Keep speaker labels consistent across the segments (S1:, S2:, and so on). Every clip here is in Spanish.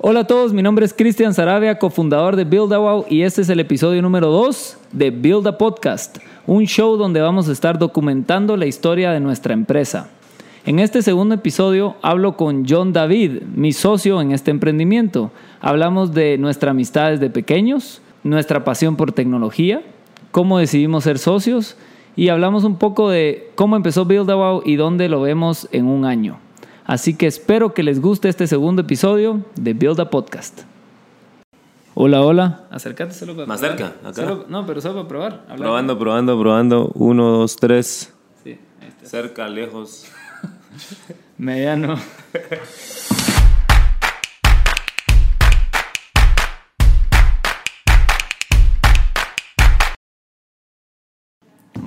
S1: Hola a todos, mi nombre es Cristian Sarabia, cofundador de Build a Wow y este es el episodio número 2 de Build a Podcast, un show donde vamos a estar documentando la historia de nuestra empresa. En este segundo episodio hablo con John David, mi socio en este emprendimiento. Hablamos de nuestra amistad desde pequeños, nuestra pasión por tecnología, cómo decidimos ser socios y hablamos un poco de cómo empezó Build a Wow y dónde lo vemos en un año. Así que espero que les guste este segundo episodio de Build a Podcast. Hola, hola. Acércate solo para
S2: Más
S1: probar.
S2: cerca, acá.
S1: Solo- no, pero solo para probar. hablar.
S2: Probando, probando, probando. Uno, dos, tres.
S1: Sí, ahí está.
S2: Cerca, lejos.
S1: Mediano.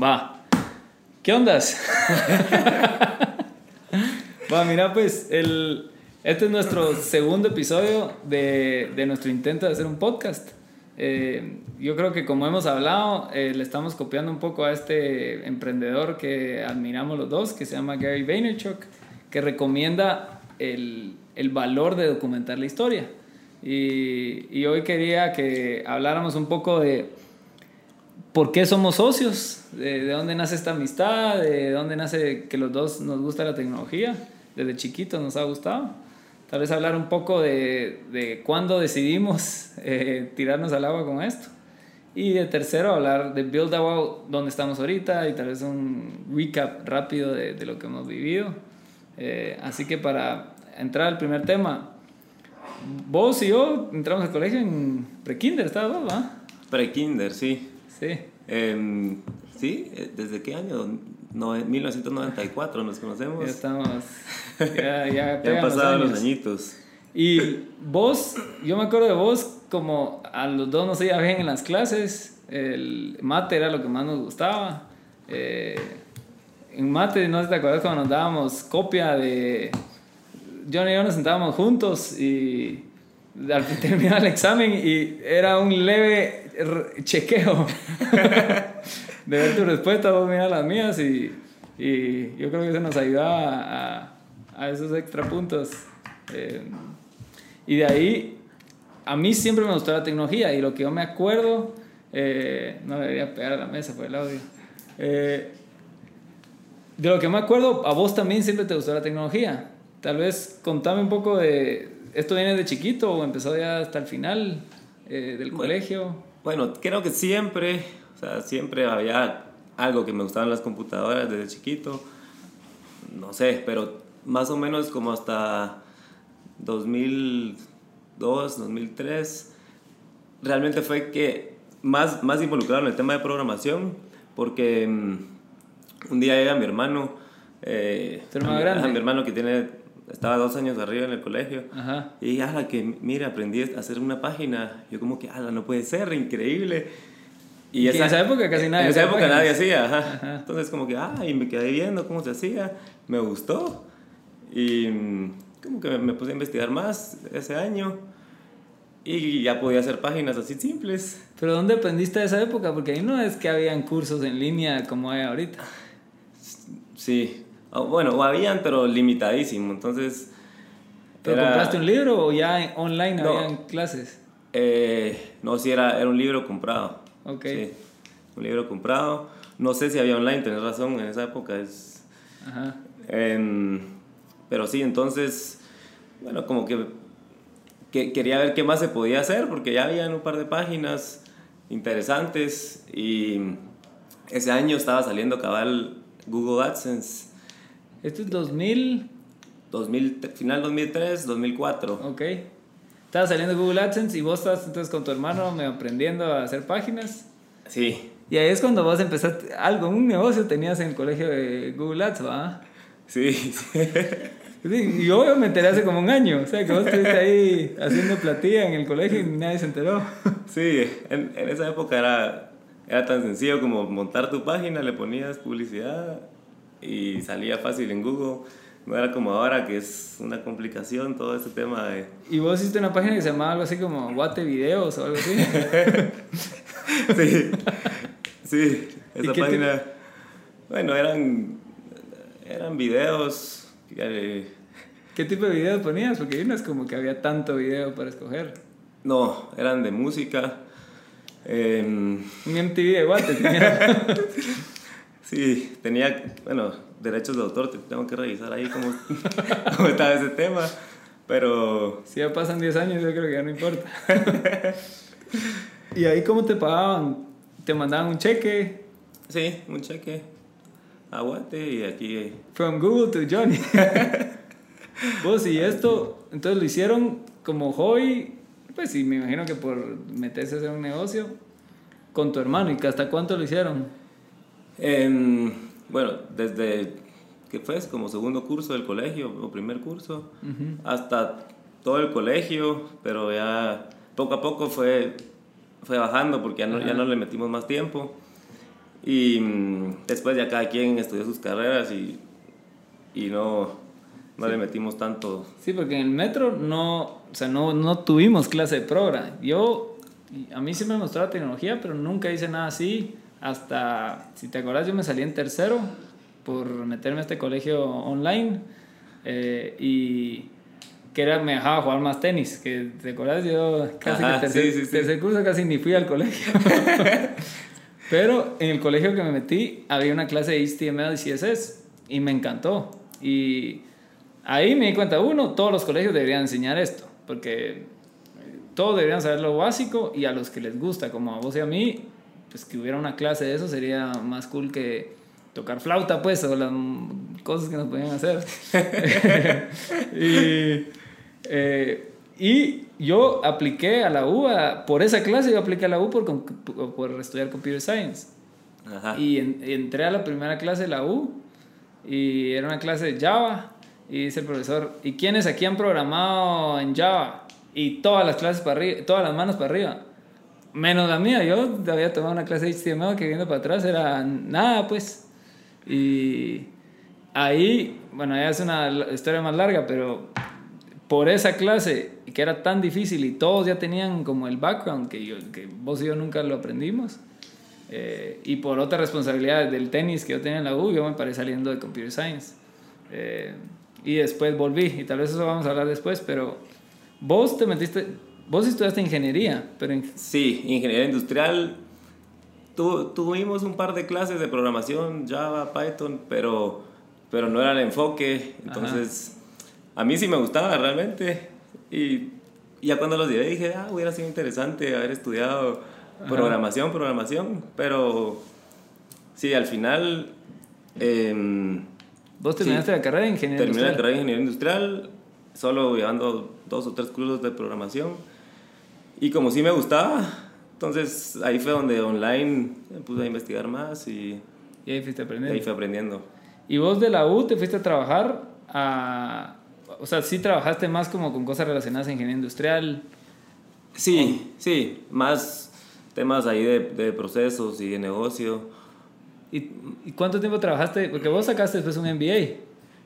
S1: Va. ¿Qué ondas? Va, mira, pues, el, este es nuestro segundo episodio de, de nuestro intento de hacer un podcast. Eh, yo creo que como hemos hablado, eh, le estamos copiando un poco a este emprendedor que admiramos los dos, que se llama Gary Vaynerchuk, que recomienda el, el valor de documentar la historia. Y, y hoy quería que habláramos un poco de por qué somos socios, de, de dónde nace esta amistad, de dónde nace que los dos nos gusta la tecnología, desde chiquitos nos ha gustado. Tal vez hablar un poco de, de cuándo decidimos eh, tirarnos al agua con esto. Y de tercero, hablar de Build a Wow, dónde estamos ahorita y tal vez un recap rápido de, de lo que hemos vivido. Eh, así que para entrar al primer tema, vos y yo entramos al colegio en pre-kinder, ¿estabas vos, va?
S2: Pre-kinder, sí.
S1: Sí.
S2: Em, ¿Sí? Eh, ¿Desde qué año? No, en 1994 nos conocemos.
S1: Ya estamos. Ya, ya,
S2: Ya han pasado los,
S1: años.
S2: añitos.
S1: Y vos, yo me acuerdo de vos como a los dos nos iba bien en las clases. El mate era lo que más nos gustaba. Eh, en mate, no sé si te acuerdas cuando nos dábamos copia de. John y yo nos sentábamos juntos y al terminar el examen y era un leve chequeo de ver tu respuesta, vos mirar las mías y, y yo creo que eso nos ayudaba a, a esos extra puntos. Eh, y de ahí, a mí siempre me gustó la tecnología y lo que yo me acuerdo, eh, no debería pegar a la mesa por el audio. Eh, de lo que me acuerdo, a vos también siempre te gustó la tecnología. Tal vez contame un poco de, ¿esto viene de chiquito o empezó ya hasta el final eh, del
S2: Bueno.
S1: colegio?
S2: Bueno, creo que siempre, o sea, siempre había algo que me gustaban las computadoras desde chiquito. No sé, pero más o menos como hasta 2002, 2003, realmente fue que más, más involucrado en el tema de programación, porque mm, un día llega mi hermano, eh,
S1: ¿Tu hermano
S2: a mi-
S1: grande?
S2: a mi hermano que tiene, estaba dos años arriba en el colegio,
S1: Ajá.
S2: y ala, que mira, aprendí a hacer una página. Yo como que, ala, no puede ser, increíble.
S1: Y en esa época casi nadie
S2: En esa
S1: hacía
S2: época nadie
S1: páginas.
S2: hacía, ajá.
S1: Ajá.
S2: Entonces como que, ah, y me quedé viendo cómo se hacía, me gustó. Y mm, como que me, me puse a investigar más ese año. Y ya podía hacer páginas así simples.
S1: ¿Pero dónde aprendiste de esa época? Porque ahí no es que habían cursos en línea como hay ahorita.
S2: Sí. Bueno, o habían, pero limitadísimo. Entonces...
S1: ¿Pero
S2: era-
S1: compraste un libro o ya online
S2: No.
S1: habían clases?
S2: Eh, no, sí, era, era un libro comprado.
S1: Ok.
S2: Sí, un libro comprado. No sé si había online, tenés razón, en esa época es...
S1: Ajá.
S2: pero sí, entonces, bueno, como que, que quería ver qué más se podía hacer, porque ya habían un par de páginas interesantes y ese año estaba saliendo cabal Google AdSense,
S1: Esto es 2000,
S2: 2000, final 2003, 2004.
S1: ok. Estaba saliendo Google AdSense y vos estás entonces con tu hermano medio aprendiendo a hacer páginas.
S2: Sí,
S1: Y ahí es cuando vos empezaste, algo, un negocio tenías en el colegio de Google Ads, ¿va?
S2: sí, sí.
S1: Sí, Y yo me enteré hace como un año, o sea que vos estuviste ahí haciendo platilla en el colegio y nadie se enteró.
S2: Sí, en, en esa época era, era tan sencillo como montar tu página, le ponías publicidad y salía fácil en Google. No era como ahora que es una complicación todo este tema de...
S1: Y vos hiciste una página que se llamaba algo así como Guate Videos o algo así.
S2: Sí, sí,
S1: ¿Y
S2: esa página... Bueno, eran, eran videos... eh,
S1: ¿Qué tipo de videos ponías? Porque no es como que había tanto video para escoger.
S2: No, eran de música. Eh,
S1: Un MTV de Guate tenía.
S2: sí, tenía, bueno, derechos de autor, te- tengo que revisar ahí cómo, cómo estaba ese tema. Pero
S1: Si ya pasan 10 años, yo creo que ya no importa. ¿Y ahí cómo te pagaban? ¿Te mandaban un cheque?
S2: sí, un cheque, aguante y aquí
S1: From Google to Johnny. Vos y esto, entonces lo hicieron como hobby, pues sí, me imagino que por meterse a hacer un negocio con tu hermano. ¿Y hasta cuánto lo hicieron?
S2: Em, bueno, desde que fue como segundo curso del colegio o primer curso hasta todo el colegio, pero ya poco a poco fue, fue bajando porque ya no, ya no le metimos más tiempo. Y mm, después ya cada quien estudió sus carreras y, y no, no le metimos tanto.
S1: Sí, porque en el metro no, o sea, no, no tuvimos clase de progra. Yo, a mí sí me mostró la tecnología, pero nunca hice nada así. Hasta, si te acuerdas, yo me salí en tercero por meterme a este colegio online eh, y que era, me dejaba jugar más tenis. Que te acuerdas, yo casi
S2: Ajá,
S1: que tercer,
S2: sí, sí, sí.
S1: tercer curso casi ni fui al colegio. Pero en el colegio que me metí había una clase de HTML y CSS y me encantó. Y ahí me di cuenta, uno, todos los colegios deberían enseñar esto, porque eh, todos deberían saber lo básico y a los que les gusta, como a vos y a mí, pues que hubiera una clase de eso sería más cool que tocar flauta, pues, o las cosas que nos podían hacer. y, eh, y yo apliqué a la U, a- por esa clase yo apliqué a la U por, por estudiar Computer Science.
S2: Ajá.
S1: Y en- entré a la primera clase de la U y era una clase de Java y dice el profesor, ¿y quiénes aquí han programado en Java? Y todas las clases para arriba, todas las manos para arriba. Menos la mía, yo había tomado una clase de HTML que viendo para atrás era nada, pues. Y ahí, bueno, ya es una historia más larga, pero por esa clase que era tan difícil y todos ya tenían como el background que, yo, que vos y yo nunca lo aprendimos, eh, y por otras responsabilidades del tenis que yo tenía en la U, yo me paré saliendo de Computer Science. Eh, y después volví, y tal vez eso vamos a hablar después, pero vos te metiste, vos estudiaste ingeniería, pero en-
S2: Sí, ingeniería industrial. Tu- tuvimos un par de clases de programación, Java, Python, pero, pero no era el enfoque. Entonces, a mí sí me gustaba realmente. Y ya cuando los llevé dije, ah, hubiera sido interesante haber estudiado programación, programación. Pero sí, al final em,
S1: vos
S2: Sí.
S1: terminaste la carrera de ingeniería
S2: terminé la
S1: industrial.
S2: carrera de ingeniería industrial, solo llevando dos o tres cursos de programación. Y como sí me gustaba, entonces ahí fue donde online me puse a investigar más y,
S1: Y ahí fuiste
S2: y
S1: aprendiendo.
S2: ahí fue aprendiendo.
S1: Y vos de la U te fuiste a trabajar a... O sea, sí trabajaste más como con cosas relacionadas a ingeniería industrial.
S2: Sí, sí, más temas ahí de, de procesos y de negocio.
S1: ¿Y, y cuánto tiempo trabajaste? Porque vos sacaste después un MBA.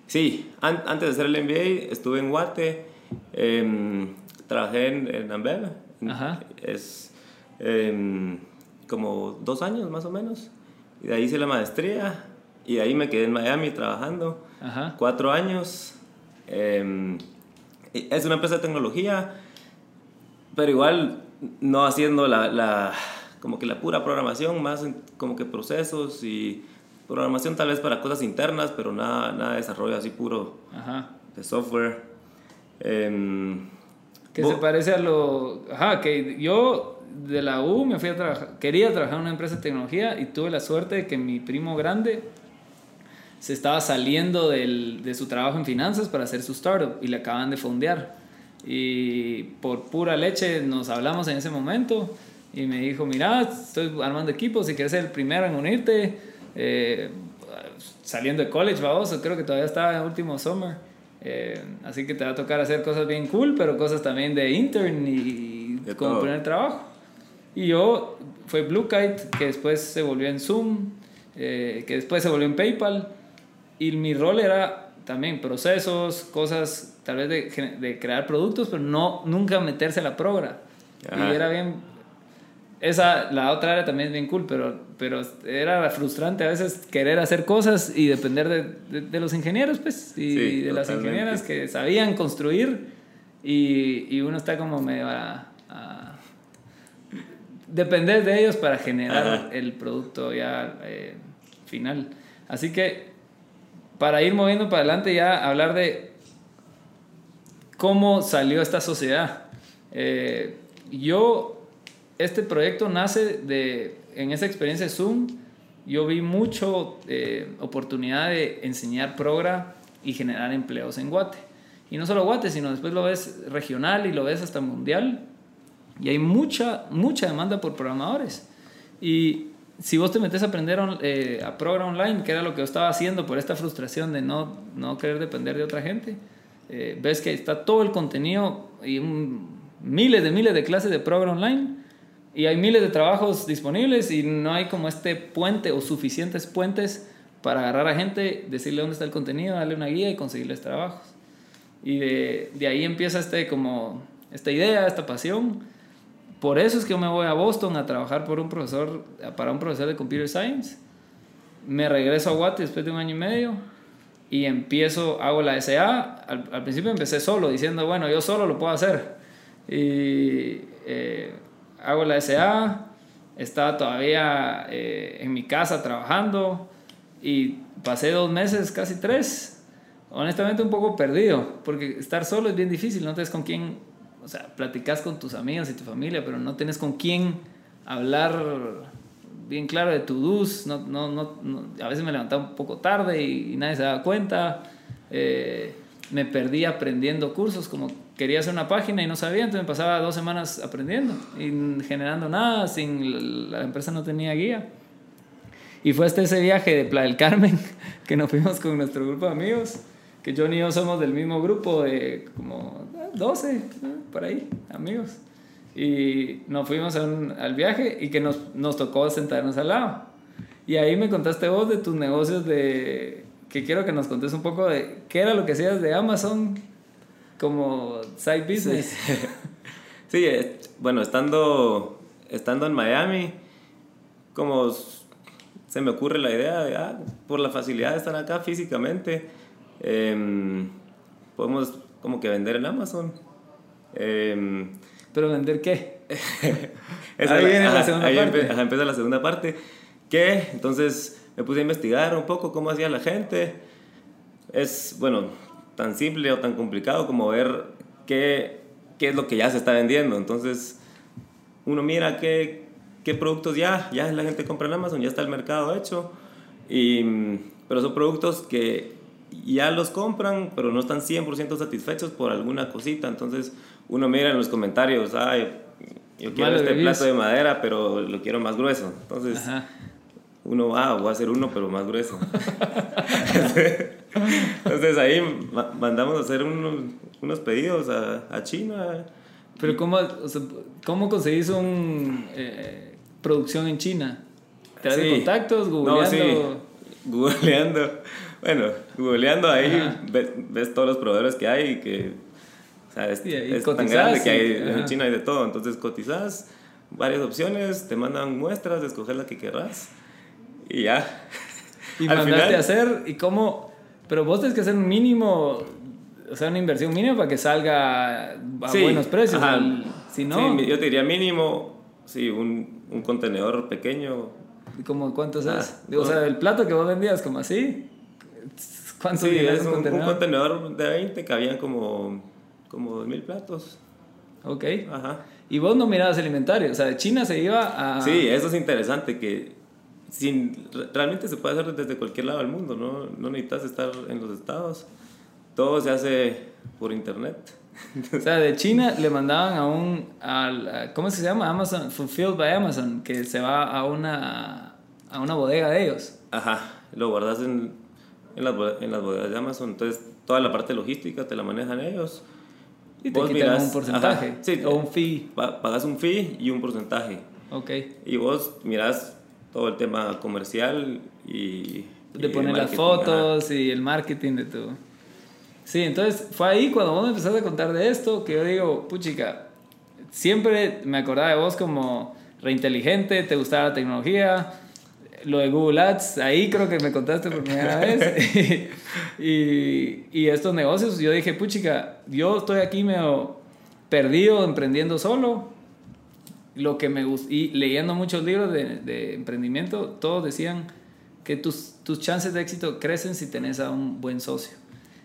S2: Sí, an- antes de hacer el MBA estuve en Guate, em, trabajé en, en Ambev,
S1: Ajá.
S2: es em, como dos años más o menos, y de ahí hice la maestría, y de ahí me quedé en Miami trabajando,
S1: Ajá.
S2: cuatro años, y es una empresa de tecnología, pero igual no haciendo la, la- como que la pura programación, más en- como que procesos y programación tal vez para cosas internas, pero nada, nada de desarrollo así puro
S1: Ajá.
S2: de software. Em,
S1: Que
S2: bo-
S1: se parece a lo... Ajá, que yo de la U me fui a trabajar... Quería trabajar en una empresa de tecnología y tuve la suerte de que mi primo grande se estaba saliendo del- de su trabajo en finanzas para hacer su startup y le acaban de fondear. Y por pura leche nos hablamos en ese momento y me dijo, mira, estoy armando equipo, si quieres ser el primero en unirte, eh, saliendo de college, vamos, creo que todavía estaba en último summer. Eh, así que te va a tocar hacer cosas bien cool, pero cosas también de intern y
S2: De
S1: como
S2: todo.
S1: primer trabajo. Y yo, fue Blue Kite, que después se volvió en Zoom, eh, que después se volvió en PayPal. Y mi rol era también procesos, cosas tal vez de, de crear productos, pero no, nunca meterse a la progra.
S2: Ajá.
S1: Y era bien... esa, la otra área también es bien cool, pero, pero era frustrante a veces querer hacer cosas y depender de, de, los ingenieros, pues, y de las ingenieras que sabían construir y, y uno está como medio a, depender de ellos para generar el producto ya eh, final. Así que para ir moviendo para adelante ya hablar de cómo salió esta sociedad. Eh, yo, este proyecto nace de, en esa experiencia de Zoom, yo vi mucho eh, oportunidad de enseñar Progra y generar empleos en Guate. Y no solo Guate, sino después lo ves regional y lo ves hasta mundial. Y hay mucha, mucha demanda por programadores. Y si vos te metes a aprender eh, a Progra Online, que era lo que yo estaba haciendo por esta frustración de no, no querer depender de otra gente, eh, ves que está todo el contenido y miles de miles de clases de Progra Online y hay miles de trabajos disponibles y no hay como este puente o suficientes puentes para agarrar a gente, decirle dónde está el contenido, darle una guía y conseguirles trabajos. Y de, de ahí empieza este, como, esta idea, esta pasión por eso es que yo me voy a Boston a trabajar por un profesor, para un profesor de Computer Science. Me regreso a Guate después de un año y medio y empiezo, hago la SA. Al, principio empecé solo, diciendo, bueno, yo solo lo puedo hacer. Y eh, hago la SA, estaba todavía eh, en mi casa trabajando y pasé dos meses, casi tres, honestamente un poco perdido, porque estar solo es bien difícil, no tienes con quién o sea, platicas con tus amigos y tu familia, pero no tienes con quién hablar bien claro de tu dus. No, no, no, a veces me levantaba un poco tarde y, nadie se daba cuenta. Eh, me perdí aprendiendo cursos, como quería hacer una página y no sabía, entonces me pasaba dos semanas aprendiendo y generando nada, sin la empresa no tenía guía. Y fue hasta ese viaje de Playa del Carmen que nos fuimos con nuestro grupo de amigos que Johnny y yo somos del mismo grupo de como 12, por ahí, amigos. Y nos fuimos al viaje y que nos, nos tocó sentarnos al lado. Y ahí me contaste vos de tus negocios de... que quiero que nos contes un poco de qué era lo que hacías de Amazon como side business.
S2: Sí, eh, bueno, estando, estando en Miami, como se me ocurre la idea de, ah, por la facilidad de estar acá físicamente, Em, podemos como que vender en Amazon. Em,
S1: ¿Pero vender qué?
S2: ahí viene la segunda parte. empieza la segunda parte. ¿Qué? Entonces me puse a investigar un poco cómo hacía la gente. Es, bueno, tan simple o tan complicado como ver qué, qué es lo que ya se está vendiendo. Entonces, uno mira qué, qué productos ya, ya la gente compra en Amazon, ya está el mercado hecho. Y, pero son productos que ya los compran, pero no están 100% satisfechos por alguna cosita. Entonces uno mira en los comentarios, ay, yo quiero este plato de madera, pero lo quiero más grueso. Entonces uno va, voy a hacer uno, pero más grueso. Entonces ahí mandamos a hacer unos, unos pedidos a, a, China.
S1: Pero ¿cómo, ¿cómo conseguís una eh, producción en China? ¿Te das contactos? ¿Googleando?
S2: Googleando. Bueno, googleando ahí ves, todos los proveedores que hay y que o sea, es, tan grande que hay, en China hay de todo. Entonces cotizas varias opciones, te mandan muestras, escoger la que querrás y ya.
S1: Y Al mandaste a hacer, ¿y cómo? Pero vos tenés que hacer un mínimo, o sea, una inversión mínima para que salga a buenos precios. si no...
S2: Sí, yo te diría mínimo, sí, un, un contenedor pequeño.
S1: ¿Y como cuántos ah, es? O sea, el plato que vos vendías, como así.
S2: ¿Cuánto sí, es un, contenedor? de 20 cabían como, como 2.000 platos.
S1: Ok. Ajá. Y vos no mirabas el inventario, o sea, de China se iba a...
S2: Sí, eso es interesante, que sin, realmente se puede hacer desde cualquier lado del mundo, ¿no? No necesitas estar en los estados. Todo se hace por internet.
S1: o sea, de China le mandaban a un... Al, ¿Cómo se llama? Amazon, Fulfilled by Amazon, que se va a una, a una bodega de ellos.
S2: Ajá, lo guardas en en las, en las bodegas de Amazon. Entonces, toda la parte logística te la manejan ellos.
S1: Y te quitan un porcentaje. sí, o un fee.
S2: Pagas un fee y un porcentaje.
S1: Ok.
S2: Y vos mirás todo el tema comercial y.
S1: De poner las fotos y el marketing de todo. Sí, entonces fue ahí cuando vos me empezaste a contar de esto que yo digo, puchica, siempre me acordaba de vos como reinteligente, te gustaba la tecnología, lo de Google Ads, ahí creo que me contaste por primera vez. y, y, estos negocios, yo dije, puchica, yo estoy aquí medio perdido, emprendiendo solo. Lo que me gusta, y leyendo muchos libros de, de, emprendimiento, todos decían que tus, tus chances de éxito crecen si tenés a un buen socio.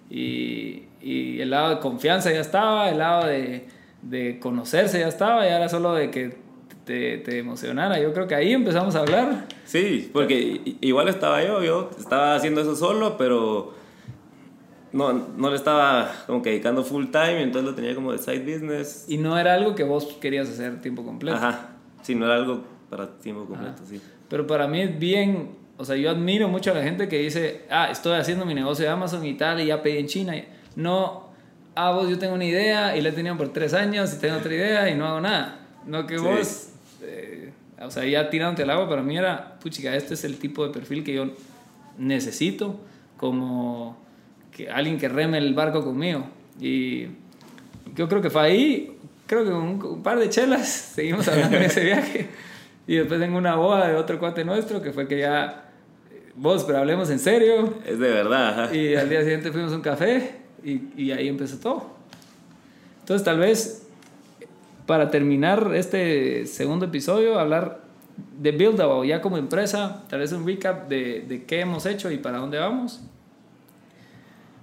S1: Y, y el lado de confianza ya estaba, el lado de, de conocerse ya estaba, y ahora solo de que te, te, emocionara. Yo creo que ahí empezamos a hablar.
S2: Sí, porque igual estaba yo, yo estaba haciendo eso solo, pero no, no le estaba como que dedicando full time, entonces lo tenía como de side business.
S1: Y no era algo que vos querías hacer tiempo completo.
S2: Ajá, sí, no era algo para tiempo completo, sí.
S1: Pero para mí es bien, o sea, yo admiro mucho a la gente que dice, ah, estoy haciendo mi negocio de Amazon y tal, y ya pedí en China. No, ah, vos yo tengo una idea y la he tenido por tres años y tengo otra idea y no hago nada. No que vos o sea, ya tirándote el agua, para mí era, puchica, este es el tipo de perfil que yo necesito como que alguien que reme el barco conmigo. Y yo creo que fue ahí, creo que un, un par de chelas, seguimos hablando en ese viaje. Y después tengo una boda de otro cuate nuestro que fue que ya, vos, pero hablemos en serio.
S2: Es de verdad.
S1: Y al día siguiente fuimos a un café y, y ahí empezó todo. Entonces tal vez para terminar este segundo episodio, hablar de Buildable ya como empresa, tal vez un recap de, de, qué hemos hecho y para dónde vamos.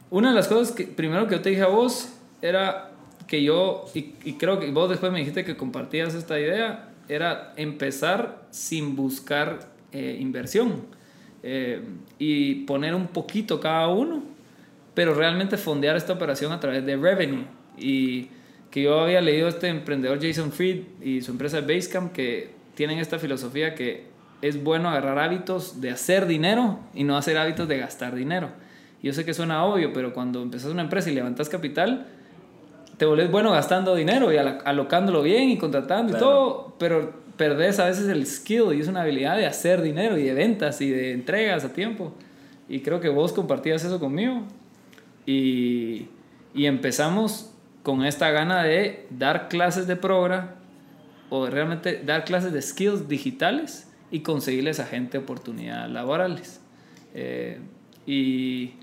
S1: Una de las cosas que primero que yo te dije a vos era que yo, y, y creo que vos después me dijiste que compartías esta idea, era empezar sin buscar eh, inversión eh, y poner un poquito cada uno, pero realmente fondear esta operación a través de revenue. Y que yo había leído este emprendedor Jason Fried y su empresa Basecamp que tienen esta filosofía que es bueno agarrar hábitos de hacer dinero y no hacer hábitos de gastar dinero. Yo sé que suena obvio, pero cuando empezás una empresa y levantas capital, te volvés bueno gastando dinero y alocándolo bien y contratando y todo, pero perdés a veces el skill y es una habilidad de hacer dinero y de ventas y de entregas a tiempo. Y creo que vos compartías eso conmigo. Y, y empezamos con esta gana de dar clases de progra o realmente dar clases de skills digitales y conseguirles a gente oportunidades laborales. Eh, y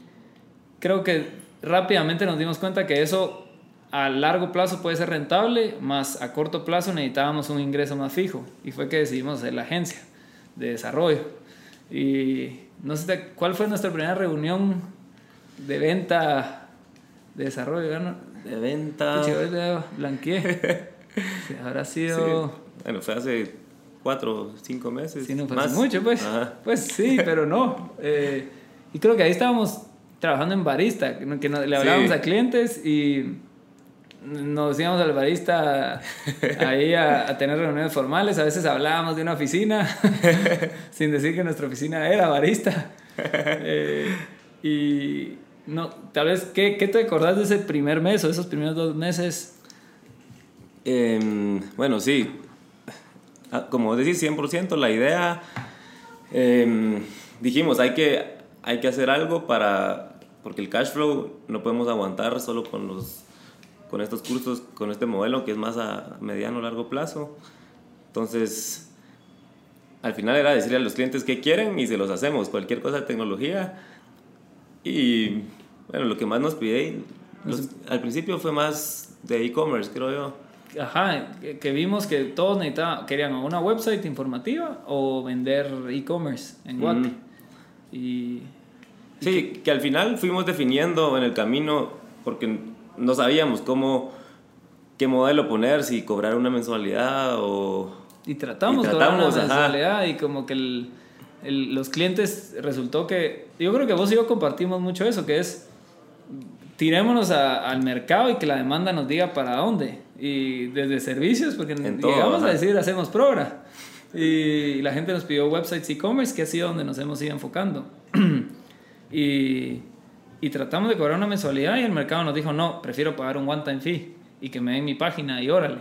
S1: creo que rápidamente nos dimos cuenta que eso a largo plazo puede ser rentable, más a corto plazo necesitábamos un ingreso más fijo y fue que decidimos hacer la agencia de desarrollo. Y no sé cuál fue nuestra primera reunión de venta de desarrollo
S2: de venta.
S1: blanqueé. habrá sido.
S2: Bueno, fue hace cuatro o cinco meses.
S1: Sí, no fue mucho, pues. Pues sí, pero no. Eh, y creo que ahí estábamos trabajando en barista, que, le hablábamos a clientes y nos íbamos al barista ahí a, tener reuniones formales. A veces hablábamos de una oficina sin decir que nuestra oficina era barista. Eh, y, no, tal vez, ¿qué, ¿qué, te acordás de ese primer mes o de esos primeros dos meses?
S2: Em, bueno, sí. Ah, como decís, 100% la idea. Eh, dijimos, hay que, hay que hacer algo para. Porque el cash flow no podemos aguantar solo con, los, con estos cursos, con este modelo que es más a mediano o largo plazo. Entonces, al final era decirle a los clientes qué quieren y se los hacemos. Cualquier cosa de tecnología y bueno, lo que más nos pide, al principio fue más de e-commerce, creo yo.
S1: Ajá, que, vimos que todos necesitaban, querían una website informativa o vender e-commerce en Guate. Y,
S2: sí, que, al final fuimos definiendo en el camino porque no sabíamos cómo, qué modelo poner, si cobrar una mensualidad o...
S1: Y tratamos, de cobrar una mensualidad y como que el los clientes resultó que, yo creo que vos y yo compartimos mucho eso, que es tirémonos al mercado y que la demanda nos diga para dónde. Y desde servicios, porque llegamos a decir hacemos progra. Y la gente nos pidió websites e-commerce, que ha sido donde nos hemos ido enfocando. y, y tratamos de cobrar una mensualidad y el mercado nos dijo, no, prefiero pagar un one-time fee y que me den mi página y órale.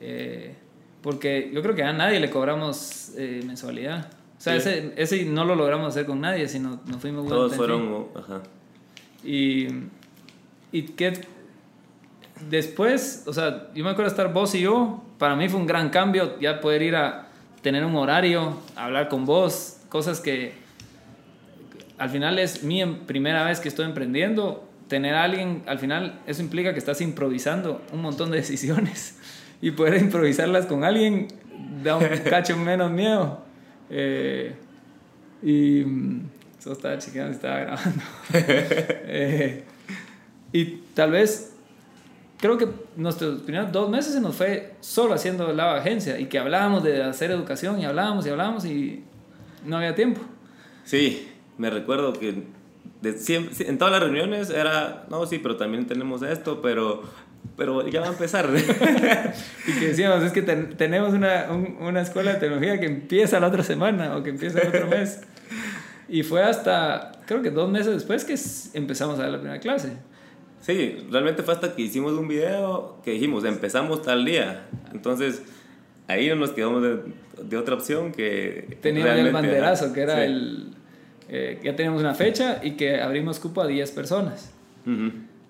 S1: Eh, porque yo creo que a nadie le cobramos eh, mensualidad. O sea, ese, ese no lo logramos hacer con nadie, sino nos fuimos...
S2: Todos fueron... Ajá.
S1: Y, y que después, o sea, yo me acuerdo estar vos y yo, para mí fue un gran cambio ya poder ir a, tener un horario, hablar con vos, cosas que al final es mi em, primera vez que estoy emprendiendo. Tener a alguien, al final eso implica que estás improvisando un montón de decisiones y poder improvisarlas con alguien da un cacho menos miedo. Eh, y mm, eso estaba chequeando, estaba grabando. Eh, y tal vez, creo que nuestros primeros dos meses se nos fue solo haciendo de agencia y que hablábamos de hacer educación y hablábamos y hablábamos y no había tiempo.
S2: Sí, me recuerdo que de siempre, en todas las reuniones era, no, sí, pero también tenemos esto, pero, pero ya va a empezar.
S1: y que decíamos, es que tenemos una, una escuela de tecnología que empieza la otra semana o que empieza el otro mes. Y fue hasta, creo que dos meses después que empezamos a dar la primera clase.
S2: Sí, realmente fue hasta que hicimos un video que dijimos, empezamos tal día. Entonces, ahí no nos quedamos de, de otra opción que...
S1: Teníamos el banderazo, que era el... Eh, ya teníamos una fecha y que abrimos cupo a 10 personas.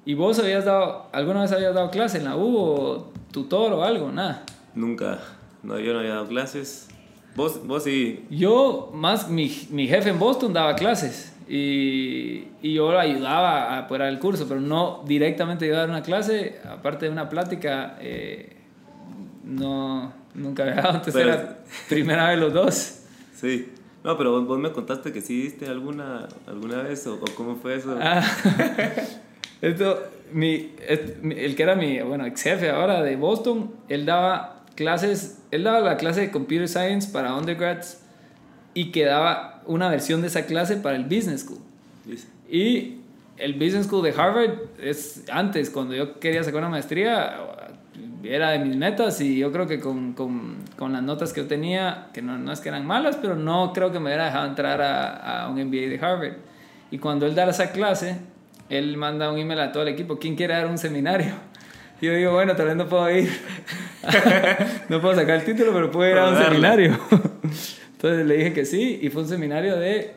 S1: ¿Y vos habías dado, alguna vez habías dado clase en la U o tutor o algo? Nada.
S2: Nunca. No, yo no había dado clases. Vos, vos sí.
S1: Yo, más, mi, mi jefe en Boston daba clases. Y, y, yo lo ayudaba a dar el curso, pero no directamente ayudar a una clase, aparte de una plática, eh, no, nunca había dado, entonces era primera vez los dos.
S2: Sí, no, pero vos, me contaste que sí diste alguna, alguna vez, o, cómo fue eso.
S1: Ah, esto, mi, el que era mi, bueno, ex jefe ahora de Boston, él daba clases, él daba la clase de Computer Science para undergrads y que daba una versión de esa clase para el Business School. Y el Business School de Harvard es antes, cuando yo quería sacar una maestría, era de mis metas y yo creo que con, con, con las notas que yo tenía, que no, no, es que eran malas, pero no creo que me hubiera dejado entrar a, a un MBA de Harvard. Y cuando él da esa clase, él manda un email a todo el equipo, ¿quién quiere dar un seminario? Y yo digo, bueno, tal vez no puedo ir. no puedo sacar el título, pero puedo ir a un seminario. Entonces le dije que sí y fue un seminario de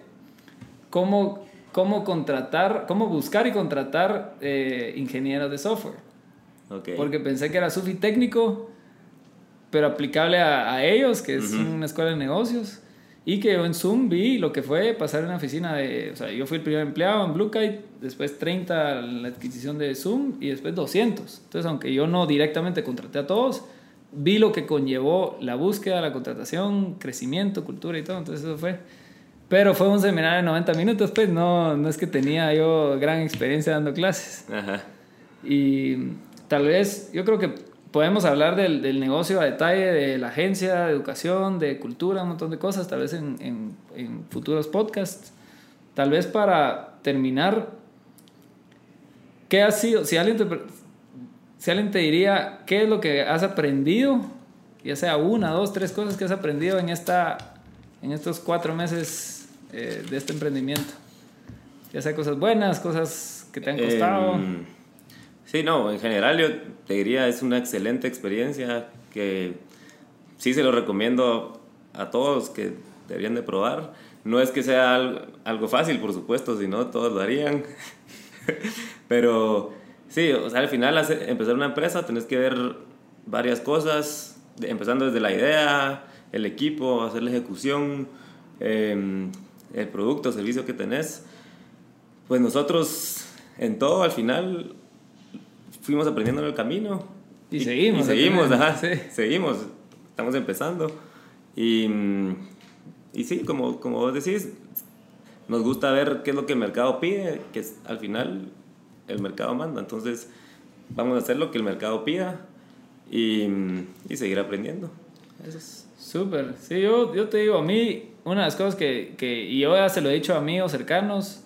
S1: cómo, cómo contratar, cómo buscar y contratar eh, ingenieros de software. Okay. Porque pensé que era sufi técnico, pero aplicable a, a ellos, que es una escuela de negocios. Y que yo en Zoom vi lo que fue pasar en una oficina de... O sea, yo fui el primer empleado en Blue Kite, después 30 la adquisición de Zoom y después 200. Entonces, aunque yo no directamente contraté a todos, vi lo que conllevó la búsqueda, la contratación, crecimiento, cultura y todo, entonces eso fue. Pero fue un seminario de 90 minutos, pues no, no es que tenía yo gran experiencia dando clases. Ajá. Y tal vez, yo creo que podemos hablar del, del, negocio a detalle, de la agencia, de educación, de cultura, un montón de cosas, tal vez en, en, en futuros podcasts. Tal vez para terminar, ¿qué ha sido? Si alguien te, si alguien te diría, ¿qué es lo que has aprendido? Ya sea una, dos, tres cosas que has aprendido en, esta, en estos cuatro meses eh, de este emprendimiento. Ya sea cosas buenas, cosas que te han costado. Em,
S2: sí, no, en general yo te diría, es una excelente experiencia que sí se lo recomiendo a todos que deberían de probar. No es que sea algo, fácil, por supuesto, si no todos lo harían. Pero Sí, o sea, al final empezar una empresa tenés que ver varias cosas, empezando desde la idea, el equipo, hacer la ejecución, em, el producto, servicio que tenés. Pues nosotros en todo al final fuimos aprendiendo en el camino.
S1: Y, seguimos.
S2: Y seguimos, ajá, seguimos. Estamos empezando. Y, y sí, como, como vos decís, nos gusta ver qué es lo que el mercado pide, que al final el mercado manda. Entonces, vamos a hacer lo que el mercado pida y, y seguir aprendiendo.
S1: Eso es. Súper. Sí, yo, yo te digo, a mí, una de las cosas que, que, y yo ya se lo he dicho a amigos cercanos,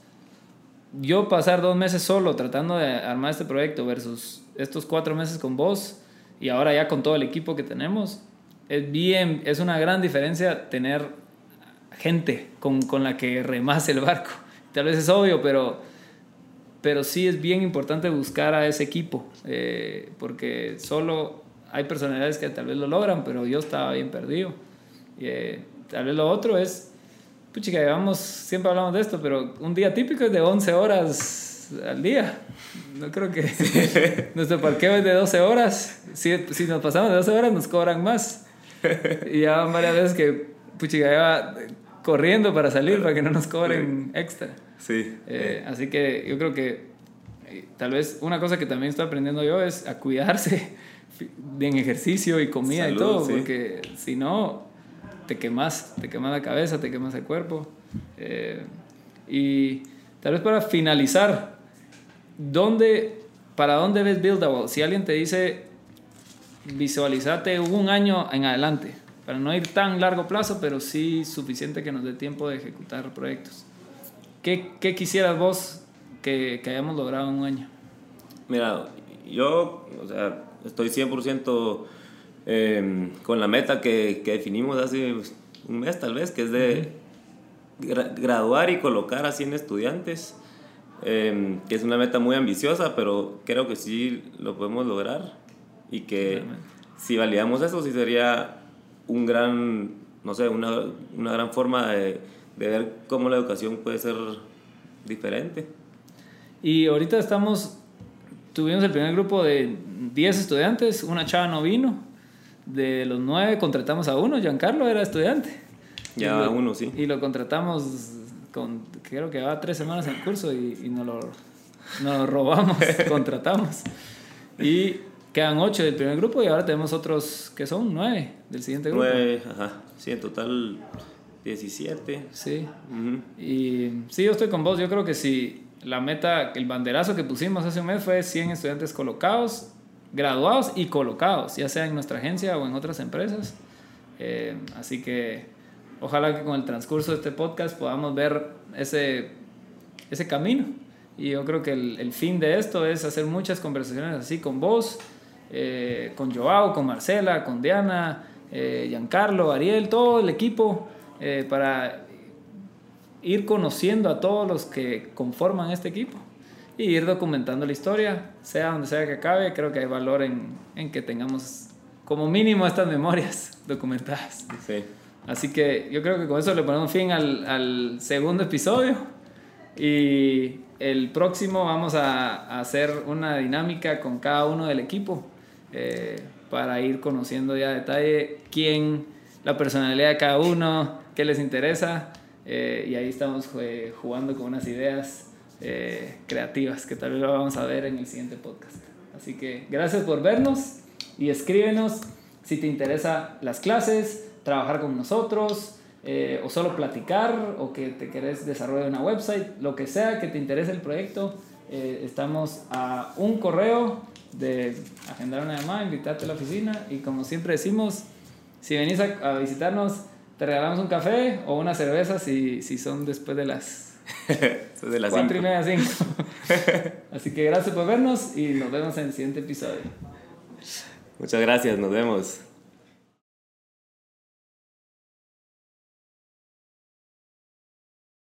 S1: yo pasar dos meses solo tratando de armar este proyecto versus estos cuatro meses con vos y ahora ya con todo el equipo que tenemos, es bien, es una gran diferencia tener gente con, con la que remase el barco. Tal vez es obvio, pero pero sí es bien importante buscar a ese equipo, eh, porque solo hay personalidades que tal vez lo logran, pero yo estaba bien perdido. Y, eh, tal vez lo otro es, puchica, llevamos, siempre hablamos de esto, pero un día típico es de 11 horas al día. No creo que nuestro parqueo es de 12 horas. Si, si nos pasamos de 12 horas nos cobran más. y ya van varias veces que puchiga va corriendo para salir, para que no nos cobren extra.
S2: Sí.
S1: Eh, así que yo creo que eh, tal vez una cosa que también estoy aprendiendo yo es a cuidarse en ejercicio y comida y todo,
S2: sí.
S1: porque si no, te quemas, te quemas la cabeza, te quemas el cuerpo. Eh, y tal vez para finalizar, ¿dónde, ¿para dónde ves Buildable? Si alguien te dice, visualizate un año en adelante, para no ir tan largo plazo, pero sí suficiente que nos dé tiempo de ejecutar proyectos. ¿Qué, qué quisieras vos que, hayamos logrado en un año?
S2: Mira, yo, o sea, estoy 100% eh, con la meta que, que definimos hace un mes tal vez, que es de gra- graduar y colocar a 100 estudiantes, eh, que es una meta muy ambiciosa, pero creo que sí lo podemos lograr y que
S1: Realmente.
S2: si validamos eso, sí sería un gran, no sé, una, una gran forma de, de ver cómo la educación puede ser diferente.
S1: Y ahorita estamos, tuvimos el primer grupo de 10 estudiantes, una chava no vino, de los 9 contratamos a uno, Giancarlo era estudiante.
S2: Ya
S1: lo-
S2: uno, sí.
S1: Y lo contratamos con, creo que va tres semanas en el curso y, y nos, lo, nos lo robamos, contratamos. Y quedan 8 del primer grupo y ahora tenemos otros que son 9 del siguiente grupo.
S2: Nueve, ajá. Sí, en total 17.
S1: Sí. Y sí, yo estoy con vos. Yo creo que si la meta, el banderazo que pusimos hace un mes fue 100 estudiantes colocados, graduados y colocados, ya sea en nuestra agencia o en otras empresas. Eh, así que ojalá que con el transcurso de este podcast podamos ver ese, ese camino. Y yo creo que el, el fin de esto es hacer muchas conversaciones así con vos, eh, con Joao, con Marcela, con Diana, eh, Giancarlo, Ariel, todo el equipo, eh, para ir conociendo a todos los que conforman este equipo y ir documentando la historia, sea donde sea que acabe, creo que hay valor en, en que tengamos como mínimo estas memorias documentadas.
S2: Sí.
S1: Así que yo creo que con eso le ponemos fin al, al segundo episodio y el próximo vamos a, a hacer una dinámica con cada uno del equipo eh, para ir conociendo ya a detalle quién, la personalidad de cada uno, qué les interesa eh, y ahí estamos eh, jugando con unas ideas eh, creativas que tal vez lo vamos a ver en el siguiente podcast. Así que gracias por vernos y escríbenos si te interesa las clases, trabajar con nosotros eh, o solo platicar o que te querés desarrollar una website, lo que sea que te interese el proyecto. eh, estamos a un correo de agendar una llamada, invitarte a la oficina y como siempre decimos, si venís a, a visitarnos, te regalamos un café o una cerveza si, si son después de las
S2: de las
S1: cuatro y
S2: cinco.
S1: media, cinco. Así que gracias por vernos y nos vemos en el siguiente episodio.
S2: Muchas gracias, nos vemos.